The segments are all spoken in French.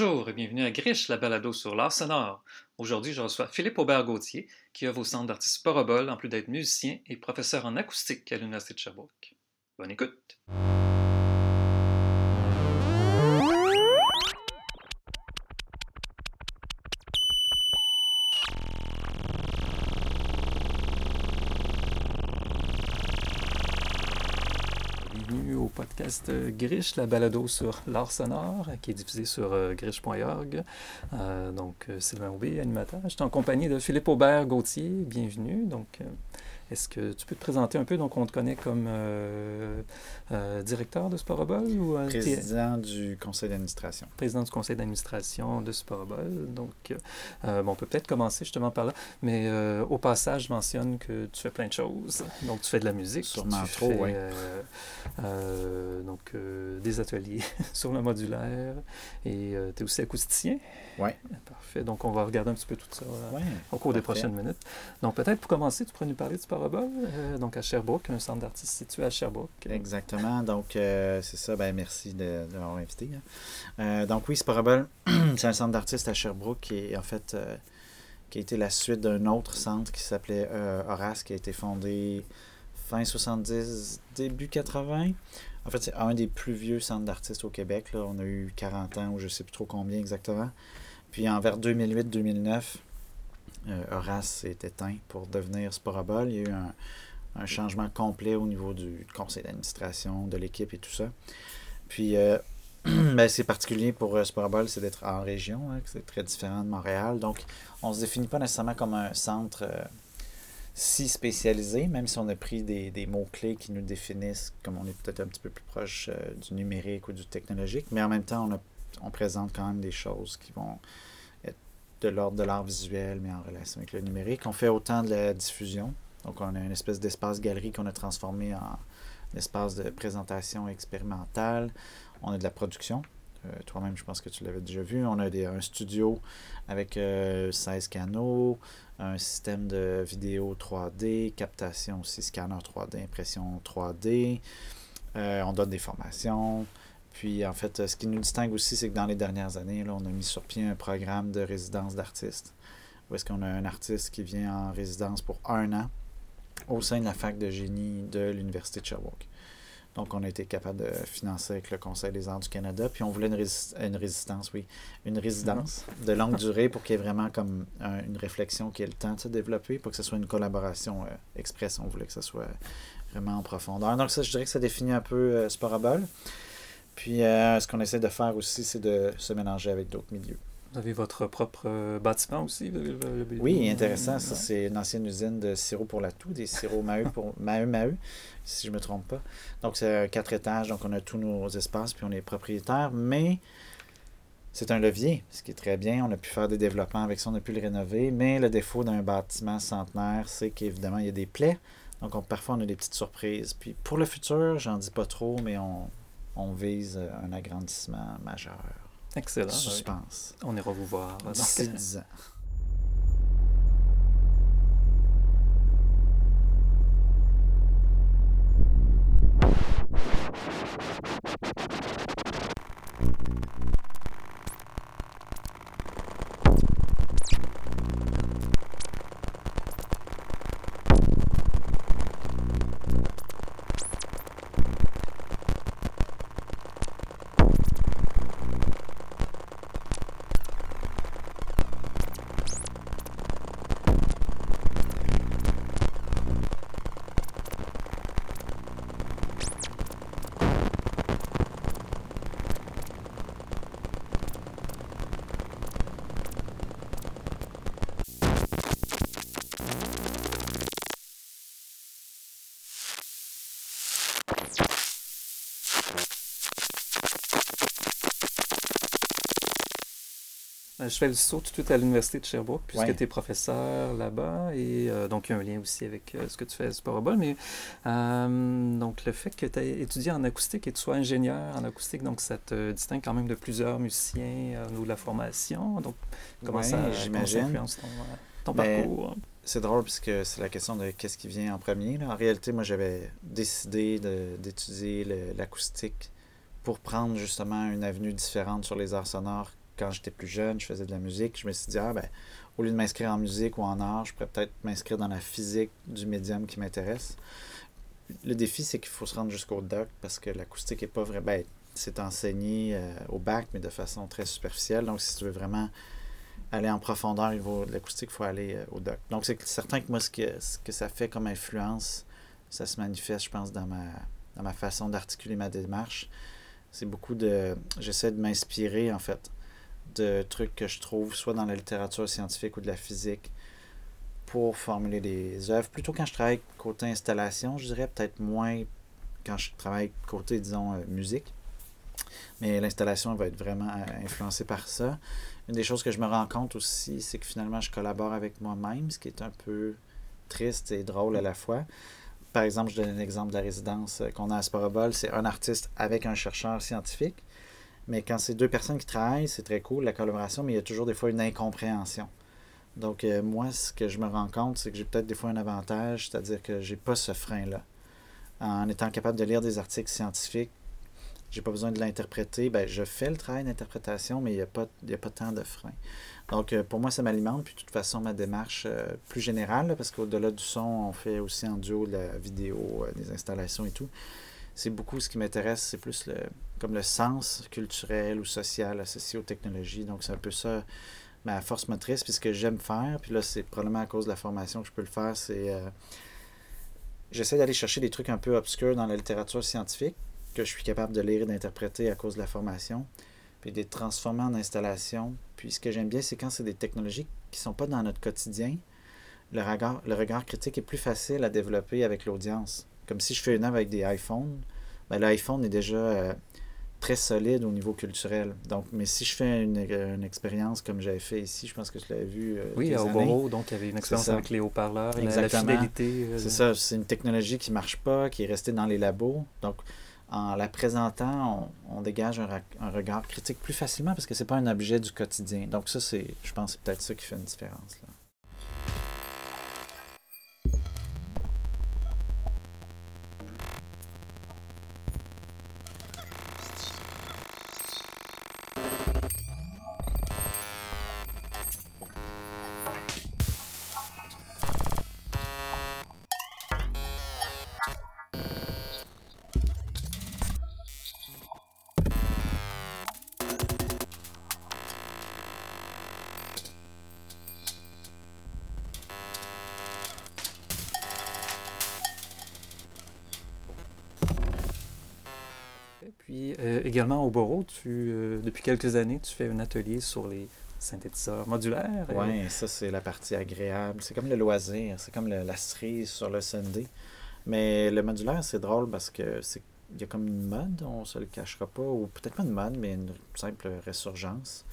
Bonjour et bienvenue à Griche, la balado sur l'art sonore. Aujourd'hui, je reçois Philippe Aubert-Gauthier, qui œuvre au Centre d'artistes Sporobol, en plus d'être musicien et professeur en acoustique à l'Université de Sherbrooke. Bonne écoute! Podcast Griche, la balado sur l'art sonore, qui est diffusé sur euh, griche.org. Euh, donc, euh, Sylvain Aubé, animateur. Je suis en compagnie de Philippe Aubert-Gauthier. Bienvenue. Donc, euh, est-ce que tu peux te présenter un peu? Donc, on te connaît comme euh, euh, directeur de Sporobol ou euh, Président du conseil d'administration. président du conseil d'administration de Sporobol. Donc, euh, bon, on peut peut-être commencer justement par là. Mais au passage, je mentionne que tu fais plein de choses. Donc, tu fais de la musique. Sûrement tu trop, fais, euh, donc, des ateliers sur le modulaire. Et tu es aussi acousticien. Ouais. Parfait. Donc, on va regarder un petit peu tout ça Ouais. au cours des prochaines minutes. Donc, peut-être pour commencer, tu pourrais nous parler du Sporobol, euh, donc à Sherbrooke, un centre d'artistes situé à Sherbrooke. Exactement. Donc, euh, c'est ça. Ben, merci de, m'avoir invité. hein. Euh, donc, oui, Sporable, c'est un centre d'artistes à Sherbrooke qui est en fait qui a été la suite d'un autre centre qui s'appelait Horace, qui a été fondé fin 70, début 80. En fait, c'est un des plus vieux centres d'artistes au Québec. On a eu 40 ans ou je sais plus trop combien exactement. Puis en vers 2008-2009, euh, Horace s'est éteint pour devenir Sporable. Il y a eu un, changement complet au niveau du conseil d'administration, de l'équipe et tout ça. Puis, euh, ben, c'est particulier pour euh, Sporable, c'est d'être en région, hein, c'est très différent de Montréal. Donc, on ne se définit pas nécessairement comme un centre euh, si spécialisé, même si on a pris des, mots-clés qui nous définissent, comme on est peut-être un petit peu plus proche euh, du numérique ou du technologique, mais en même temps, on, présente quand même des choses qui vont de l'ordre de l'art visuel, mais en relation avec le numérique. On fait autant de la diffusion, donc on a une espèce d'espace galerie qu'on a transformé en espace de présentation expérimentale. On a de la production. Euh, Toi-même, je pense que tu l'avais déjà vu. On a des- un studio avec euh, 16 canaux, un système de vidéo 3D, captation aussi, scanner 3D, impression 3D. Euh, on donne des formations. Puis, en fait, ce qui nous distingue aussi, c'est que dans les dernières années, là, on a mis sur pied un programme de résidence d'artistes. Où est-ce qu'on a un artiste qui vient en résidence pour un an au sein de la fac de génie de l'Université de Sherbrooke. Donc, on a été capable de financer avec le Conseil des arts du Canada. Puis, on voulait une, une résistance, oui, une résidence de longue durée pour qu'il y ait vraiment comme un- une réflexion qui ait le temps de se développer, pour que ce soit une collaboration euh, express. On voulait que ce soit vraiment en profondeur. Donc, ça, je dirais que ça définit un peu euh, Sporable. Puis, euh, ce qu'on essaie de faire aussi, c'est de se mélanger avec d'autres milieux. Vous avez votre propre euh, bâtiment aussi? vous avez le- le- Oui, intéressant. Ça, c'est une ancienne usine de sirop pour la toux, des sirops Maheu pour Maheu Maheu, si je me trompe pas. Donc, c'est quatre étages, donc on a tous nos espaces, puis on est propriétaire, mais c'est un levier, ce qui est très bien. On a pu faire des développements avec ça, on a pu le rénover, mais le défaut d'un bâtiment centenaire, c'est qu'évidemment, il y a des plaies. Donc, on- parfois, on a des petites surprises. Puis, pour le futur, j'en dis pas trop, mais on, on vise euh, un agrandissement majeur. Excellent. Suspense. On ira vous voir. D'ici 10 ans. Je fais le saut tout de suite à l'Université de Sherbrooke, puisque Ouais. tu es professeur là-bas, et euh, donc il y a un lien aussi avec euh, ce que tu fais à Sporobol. Mais euh, donc le fait que tu aies étudié en acoustique et que tu sois ingénieur en acoustique, donc ça te distingue quand même de plusieurs musiciens euh, au niveau de la formation. Donc comment Ouais, ça, j'imagine. influence ton, euh, ton Ben, parcours? C'est drôle puisque c'est la question de qu'est-ce qui vient en premier. là. En réalité, moi, j'avais décidé d'étudier l'acoustique pour prendre justement une avenue différente sur les arts sonores quand j'étais plus jeune, je faisais de la musique. Je me suis dit, ah, ben, au lieu de m'inscrire en musique ou en art, je pourrais peut-être m'inscrire dans la physique du médium qui m'intéresse. Le défi, c'est qu'il faut se rendre jusqu'au doc parce que l'acoustique n'est pas vrai. Ben, c'est enseigné euh, au bac, mais de façon très superficielle. Donc, si tu veux vraiment aller en profondeur au niveau de l'acoustique, il faut aller euh, au doc. Donc, c'est certain que moi, ce que, que ça fait comme influence, ça se manifeste, je pense, dans ma, dans ma façon d'articuler ma démarche. C'est beaucoup de. J'essaie de m'inspirer, en fait, de trucs que je trouve soit dans la littérature scientifique ou de la physique pour formuler des œuvres. Plutôt quand je travaille côté installation, je dirais peut-être moins quand je travaille côté, disons, euh, musique. Mais l'installation va être vraiment euh, influencée par ça. Une des choses que je me rends compte aussi, c'est que finalement, je collabore avec moi-même, ce qui est un peu triste et drôle à la fois. Par exemple, je donne un exemple de la résidence euh, qu'on a à Sporobol. C'est un artiste avec un chercheur scientifique. Mais quand c'est deux personnes qui travaillent, c'est très cool, la collaboration, mais il y a toujours des fois une incompréhension. Donc, euh, moi, ce que je me rends compte, c'est que j'ai peut-être des fois un avantage, c'est-à-dire que j'ai pas ce frein-là. En étant capable de lire des articles scientifiques, j'ai pas besoin de l'interpréter. Ben, je fais le travail d'interprétation, mais il n'y a, pas, a pas tant de frein. Donc, euh, pour moi, ça m'alimente. Puis, de toute façon, ma démarche euh, plus générale, parce qu'au-delà du son, on fait aussi en duo la vidéo, des installations et tout. C'est beaucoup ce qui m'intéresse, c'est plus le, comme le sens culturel ou social associé aux technologies. Donc, c'est un peu ça ma force motrice. Puis, ce que j'aime faire, puis là, c'est probablement à cause de la formation que je peux le faire, c'est. J'essaie d'aller chercher des trucs un peu obscurs dans la littérature scientifique que je suis capable de lire et d'interpréter à cause de la formation, puis de les transformer en installation. Puis ce que j'aime bien, c'est quand c'est des technologies qui ne sont pas dans notre quotidien, le regard, le regard critique est plus facile à développer avec l'audience. Comme si je fais une œuvre avec des iPhones, ben, l'iPhone est déjà euh, très solide au niveau culturel. Donc, mais si je fais une, une expérience comme j'avais fait ici, je pense que tu l'avais vu. Euh, oui, à Oboro, donc il y avait une expérience avec les haut-parleurs, la, fidélité. Euh, c'est ça, c'est une technologie qui ne marche pas, qui est restée dans les labos. Donc, en la présentant, on, dégage un, regard critique plus facilement parce que c'est pas un objet du quotidien. Donc ça, c'est, je pense, c'est peut-être ça qui fait une différence. Là. Euh, également au Boro, tu, euh, depuis quelques années, tu fais un atelier sur les synthétiseurs modulaires. Oui, ça c'est la partie agréable. C'est comme le loisir, c'est comme la cerise sur le Sunday. Mais le modulaire, c'est drôle parce que c'est il y a comme une mode, on se le cachera pas, ou peut-être pas une mode, mais une simple résurgence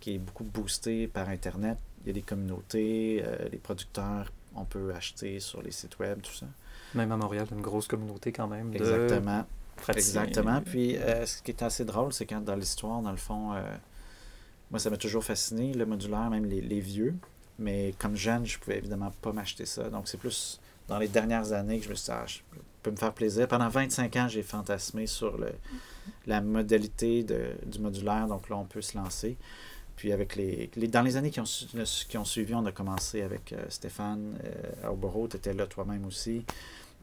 qui est beaucoup boostée par Internet. Il y a des communautés, euh, les producteurs, on peut acheter sur les sites web, tout ça. Même à Montréal, une grosse communauté quand même. Exactement. Exactement. Puis euh, ce qui est assez drôle, c'est quand dans l'histoire, dans le fond, euh, moi ça m'a toujours fasciné, le modulaire, même les, vieux. Mais comme jeune, je pouvais évidemment pas m'acheter ça. Donc c'est plus dans les dernières années que je me suis dit, ah, je peux me faire plaisir. Pendant 25 ans, j'ai fantasmé sur le, la modalité de, du modulaire. Donc là, on peut se lancer. Puis avec les, dans les années qui ont, qui ont suivi, on a commencé avec euh, Stéphane euh, tu étais là toi-même aussi.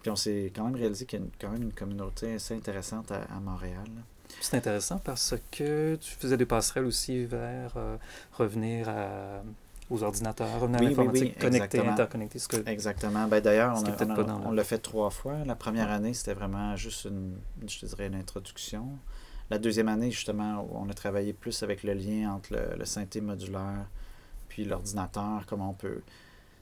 Puis on s'est quand même réalisé qu'il y a quand même une communauté assez intéressante à, Montréal. C'est intéressant parce que tu faisais des passerelles aussi vers euh, revenir aux ordinateurs, revenir à l'informatique, connecter, interconnecter. Ce que, exactement. Ben, D'ailleurs, on, on, l'a fait trois fois. La première année, c'était vraiment juste une, je dirais, une introduction. La deuxième année, justement, on a travaillé plus avec le lien entre le, le synthé modulaire puis l'ordinateur, comment on peut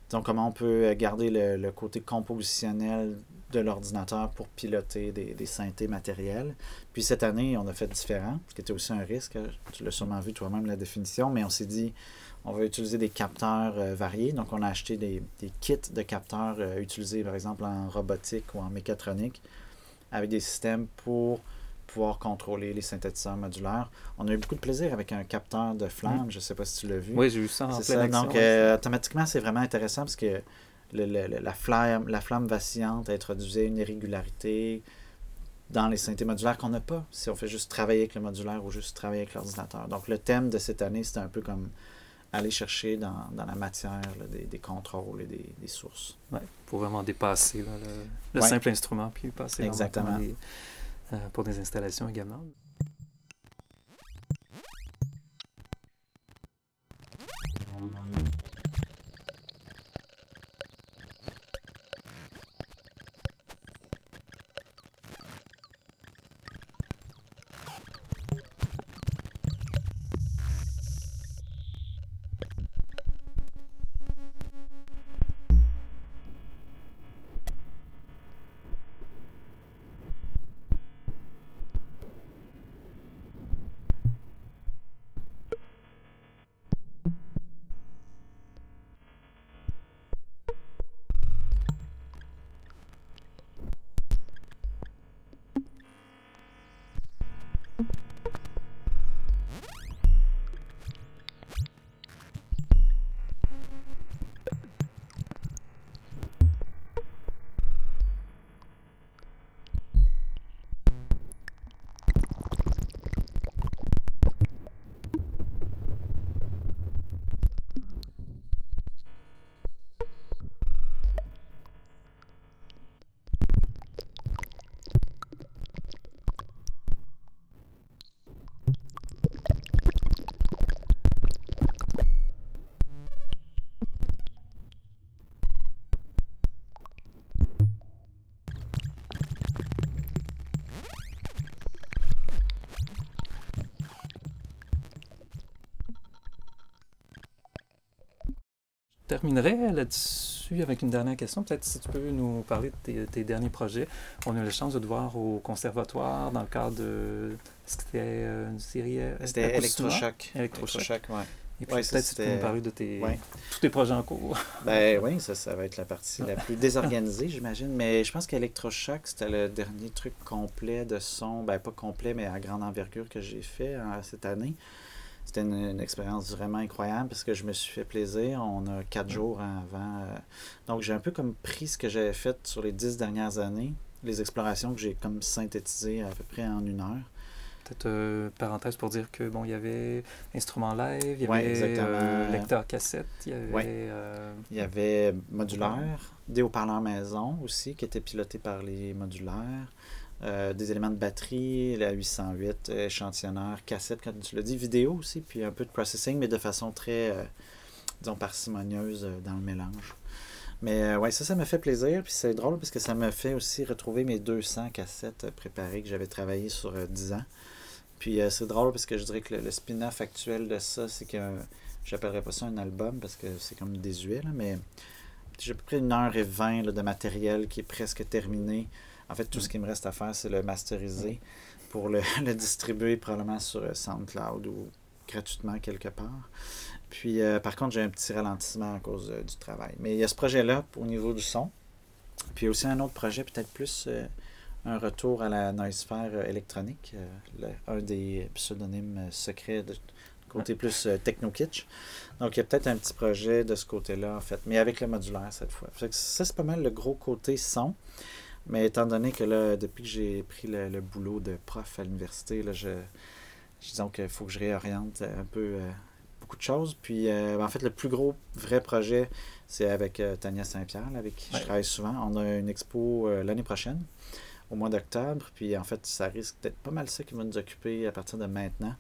donc, comment on peut garder le, côté compositionnel de l'ordinateur pour piloter des, des, synthés matériels. Puis cette année, on a fait différent, ce qui était aussi un risque. Tu l'as sûrement vu toi-même la définition, mais on s'est dit, on va utiliser des capteurs euh, variés. Donc, on a acheté des, kits de capteurs euh, utilisés, par exemple, en robotique ou en mécatronique, avec des systèmes pour pouvoir contrôler les synthétiseurs modulaires. On a eu beaucoup de plaisir avec un capteur de flamme. Mm. Je ne sais pas si tu l'as vu. Oui, j'ai vu ça en ça. Donc, euh, automatiquement, c'est vraiment intéressant parce que le, la, flamme, la flamme vacillante introduisait une irrégularité. dans les synthés modulaires qu'on n'a pas si on fait juste travailler avec le modulaire ou juste travailler avec l'ordinateur. Donc le thème de cette année, c'était un peu comme aller chercher dans, dans la matière là, des, des, contrôles et des, des sources. Ouais, pour vraiment dépasser là, le, le Ouais. simple instrument, puis passer Exactement. dans les- pour des installations également. Terminerai là-dessus avec une dernière question. Peut-être si tu peux nous parler de tes, tes derniers projets. On a eu la chance de te voir au conservatoire dans le cadre de. Est-ce que c'était euh, une série euh, C'était acoustique? électrochoc. Électrochoc. ouais. Et puis Ouais, peut-être si tu peux nous parler de tes, Ouais. tous tes projets en cours. Ben oui, ça, ça va être la partie la plus désorganisée, j'imagine. Mais je pense qu'Electrochoc, c'était le dernier truc complet de son, ben pas complet, mais à grande envergure que j'ai fait hein, cette année. C'était une, une expérience vraiment incroyable parce que je me suis fait plaisir. On a quatre jours avant. euh, donc j'ai un peu comme pris ce que j'avais fait sur les dix dernières années, les explorations que j'ai comme synthétisées à peu près en une heure. Peut-être euh, parenthèse pour dire que bon, il y avait instrument live, il y Ouais, avait euh, lecteur cassette, il y avait Ouais. euh, Il y avait modulaire, des haut-parleurs maison aussi, qui étaient pilotés par les modulaires, euh, des éléments de batterie, la 808, euh, échantillonneur, cassette, comme tu l'as dit, vidéo aussi, puis un peu de processing, mais de façon très, euh, disons, parcimonieuse dans le mélange. Mais ouais, ça, ça me fait plaisir, puis c'est drôle parce que ça me fait aussi retrouver mes 200 cassettes préparées que j'avais travaillé sur euh, 10 ans. Puis c'est drôle parce que je dirais que le, spin-off actuel de ça, c'est que j'appellerais pas ça un album parce que c'est comme désuet, là, mais j'ai à peu près une heure et vingt de matériel qui est presque terminé. En fait, tout ce qui me reste à faire, c'est le masteriser pour le, le distribuer probablement sur euh, SoundCloud ou gratuitement quelque part. Puis, euh, par contre, j'ai un petit ralentissement à cause euh, du travail. Mais il y a ce projet-là au niveau du son. Puis, il y a aussi un autre projet, peut-être plus euh, un retour à la noisephere euh, électronique, le- un des pseudonymes secrets de côté plus euh, techno-kitsch. Donc, il y a peut-être un petit projet de ce côté-là, en fait, mais avec le modulaire cette fois. Fait que ça, c'est pas mal le gros côté son. Mais étant donné que là, depuis que j'ai pris le, le boulot de prof à l'université, là, je, je disons qu'il faut que je réoriente un peu euh, beaucoup de choses. Puis, euh, en fait, le plus gros vrai projet, c'est avec euh, Tania Saint-Pierre, avec qui Ouais. je travaille souvent. On a une expo l'année prochaine, au mois d'octobre. Puis, en fait, ça risque d'être pas mal ça qui va nous occuper à partir de maintenant.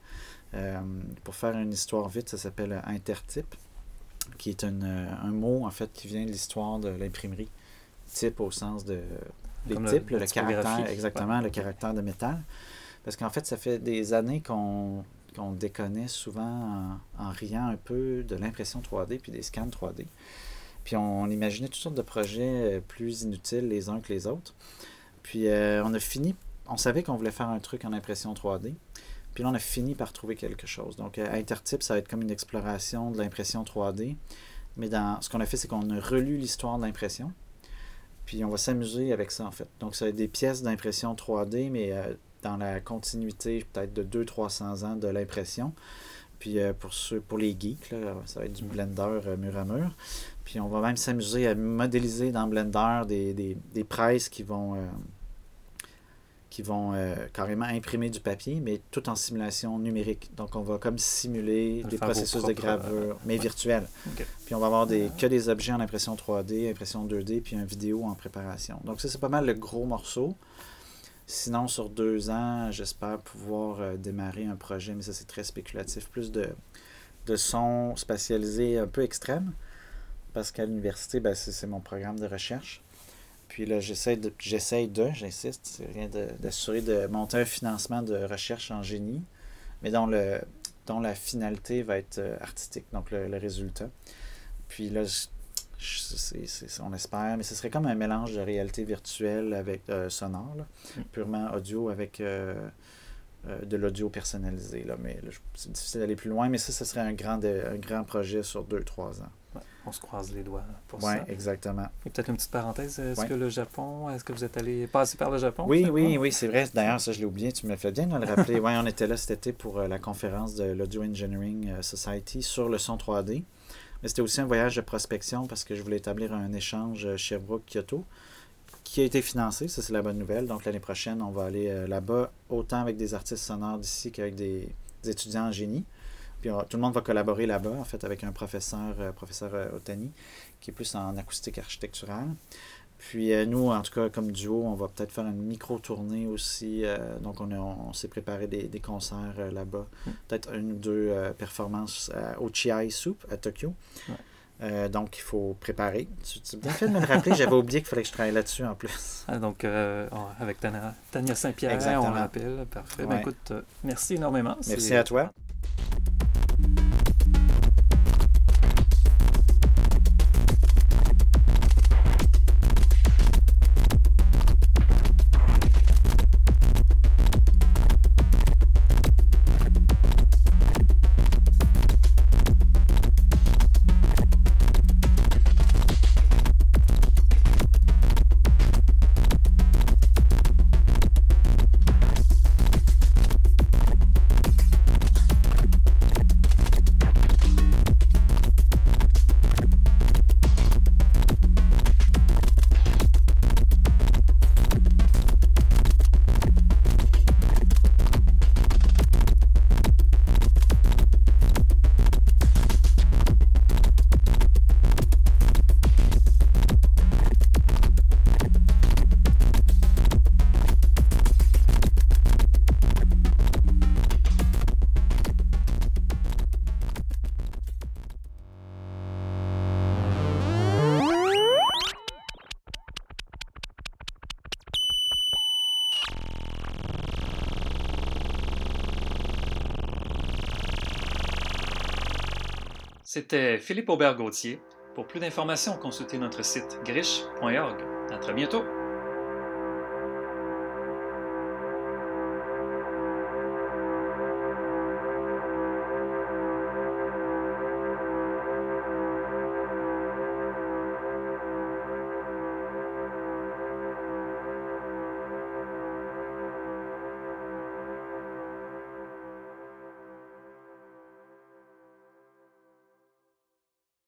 Pour faire une histoire vite, ça s'appelle Intertype, qui est une, un mot, en fait, qui vient de l'histoire de l'imprimerie. Type au sens de les Comme types, le, caractère, exactement, le caractère de métal. Parce qu'en fait, ça fait des années qu'on déconnait souvent en, en riant un peu de l'impression 3D puis des scans 3D. Puis on, imaginait toutes sortes de projets euh, plus inutiles les uns que les autres. Puis euh, on a fini, on savait qu'on voulait faire un truc en impression 3D. Puis là, on a fini par trouver quelque chose. Donc, euh, Intertype, ça va être comme une exploration de l'impression 3D. Mais dans, ce qu'on a fait, c'est qu'on a relu l'histoire de l'impression. Puis on va s'amuser avec ça, en fait. Donc, ça va être des pièces d'impression 3D, mais euh, dans la continuité peut-être de 200-300 ans de l'impression. Puis euh, pour ceux, pour les geeks, là, ça va être du Blender euh, mur à mur. Puis on va même s'amuser à modéliser dans Blender des, des, des presses qui vont, qui vont euh, carrément imprimer du papier, mais tout en simulation numérique. Donc, on va comme simuler Le des processus de propre, gravure, mais ouais. virtuels. Puis, on va avoir des, que des objets en impression 3D, impression 2D, puis un vidéo en préparation. Donc, ça, c'est pas mal le gros morceau. Sinon, sur deux ans, j'espère pouvoir euh, démarrer un projet, mais ça, c'est très spéculatif. Plus de, de sons spatialisés un peu extrêmes, parce qu'à l'université, ben, c'est mon programme de recherche. Puis là, j'essaie de, j'essaie de, j'insiste, c'est rien de- d'assurer de, monter un financement de recherche en génie, mais dont, le, dont la finalité va être euh, artistique, donc le, le résultat. Puis là, je- je- on espère, mais ce serait comme un mélange de réalité virtuelle avec euh, sonore, là, Mm. purement audio avec euh, euh, de l'audio personnalisé. Là, mais c'est difficile d'aller plus loin, mais ça, ce serait un grand, un grand projet sur 2-3 ans. On se croise les doigts pour Oui, ça. exactement. Et peut-être une petite parenthèse, est-ce Ouais. que le Japon, est-ce que vous êtes allé passer par le Japon? Oui, oui, oui, c'est vrai. D'ailleurs, ça, je l'ai oublié. Tu me fais bien de le rappeler. Oui, on était là cet été pour euh, la conférence de l'Audio Engineering euh, Society sur le son 3D. Mais c'était aussi un voyage de prospection parce que je voulais établir un échange euh, Sherbrooke-Kyoto qui a été financé. Ça, c'est la bonne nouvelle. Donc, l'année prochaine, on va aller là-bas autant avec des artistes sonores d'ici qu'avec des, des étudiants en génie. Puis on- tout le monde va collaborer là-bas, en fait, avec un professeur, euh, professeur euh, Otani, qui est plus en acoustique architecturale. Puis euh, nous, en tout cas, comme duo, on va peut-être faire une micro-tournée aussi. euh, donc on, on s'est préparé des, des concerts euh, là-bas. Mm. Peut-être une ou deux performances au Chiai Soup à Tokyo. Ouais. Donc il faut préparer. Tu, tu bien fait de me le rappeler, j'avais oublié qu'il fallait que je travaille là-dessus en plus. Ah, donc, on- avec Tania, Tania Saint-Pierre, Exactement. on l'appelle. Parfait. Ben, écoute, merci énormément. Merci à toi. C'était Philippe Aubert-Gauthier. Pour plus d'informations, consultez notre site griche.org. À très bientôt!